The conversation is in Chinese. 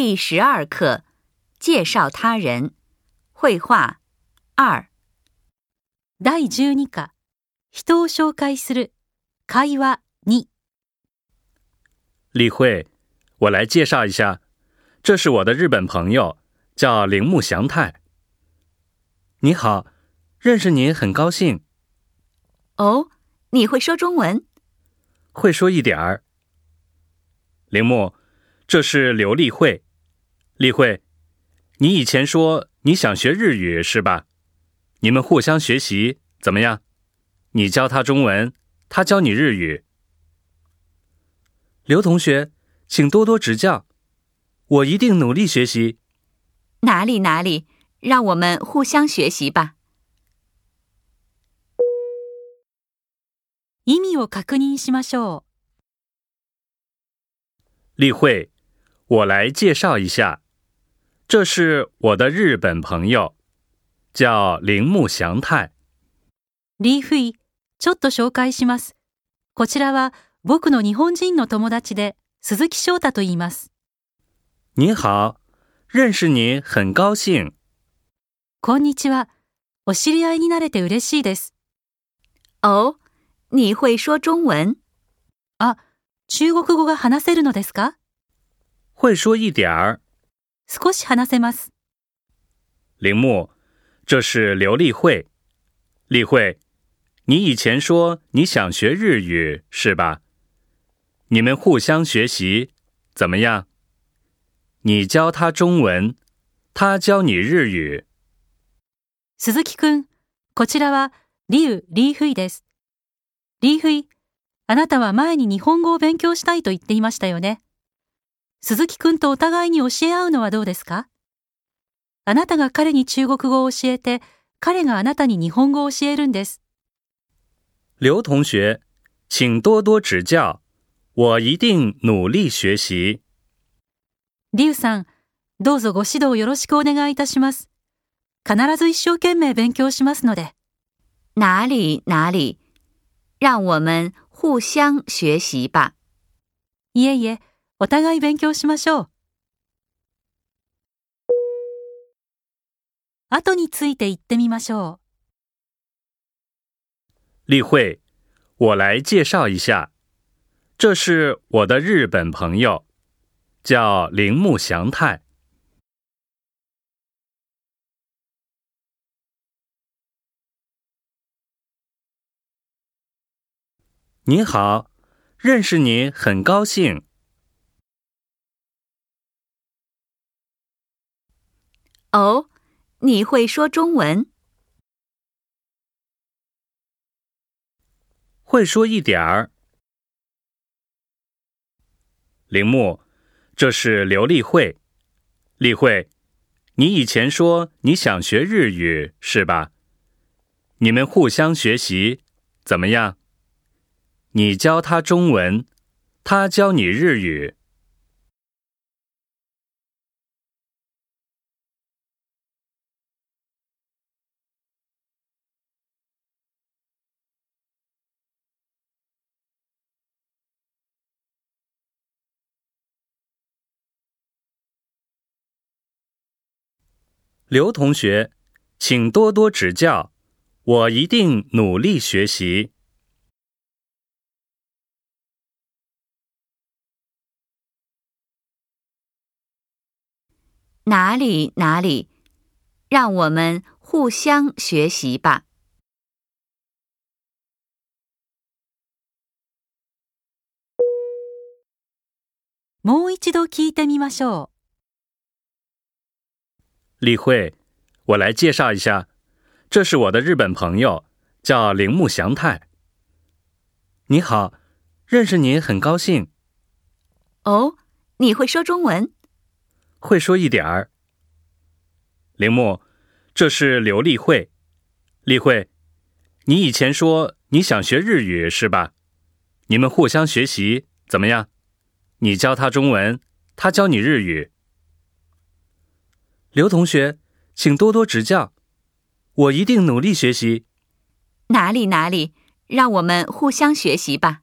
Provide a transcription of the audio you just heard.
第十二课，介绍他人，绘画二。第十二课，人を紹介する会話二。李慧，我来介绍一下，这是我的日本朋友，叫铃木祥太。你好，认识你很高兴。哦，你会说中文？会说一点儿。铃木，这是刘丽慧。立会，你以前说你想学日语是吧？你们互相学习怎么样？你教他中文，他教你日语。刘同学，请多多指教，我一定努力学习。哪里哪里，让我们互相学习吧。立慧，我来介绍一下。这是我的日本朋友，叫铃木祥太。ちょっと紹介します。こちらは僕の日本人の友達で鈴木翔太と言います。你好，认识你很高兴。こんにちは、お知り合いになれて嬉しいです。哦，你会说中文？あ、中国語が話せるのですか？会说一点儿。少し話せます。林木，这是刘立慧。立慧，你以前说你想学日语是吧？你们互相学习怎么样？你教他中文，他教你日语。鈴木くん、こちらはリュウ・リーフイです。リーフイ、あなたは前に日本語を勉強したいと言っていましたよね。鈴木くんとお互いに教え合うのはどうですかあなたが彼に中国語を教えて、彼があなたに日本語を教えるんです。刘同学、请多多指教。我一定努力学习。劉さん、どうぞご指導よろしくお願いいたします。必ず一生懸命勉強しますので。哪里哪里。让我们互相学习吧。いえいえ。お互い勉強しましょう。後について言ってみましょう。例慧，我来介绍一下，这是我的日本朋友，叫铃木祥太。您好，认识您很高兴。哦，你会说中文？会说一点儿。铃木，这是刘立慧。立慧，你以前说你想学日语是吧？你们互相学习怎么样？你教他中文，他教你日语。刘同学，请多多指教，我一定努力学习。哪里哪里，让我们互相学习吧。もう一度聞いてみましょう。立慧，我来介绍一下，这是我的日本朋友，叫铃木祥太。你好，认识你很高兴。哦，你会说中文？会说一点儿。铃木，这是刘丽慧。丽慧，你以前说你想学日语是吧？你们互相学习怎么样？你教他中文，他教你日语。刘同学，请多多指教，我一定努力学习。哪里哪里，让我们互相学习吧。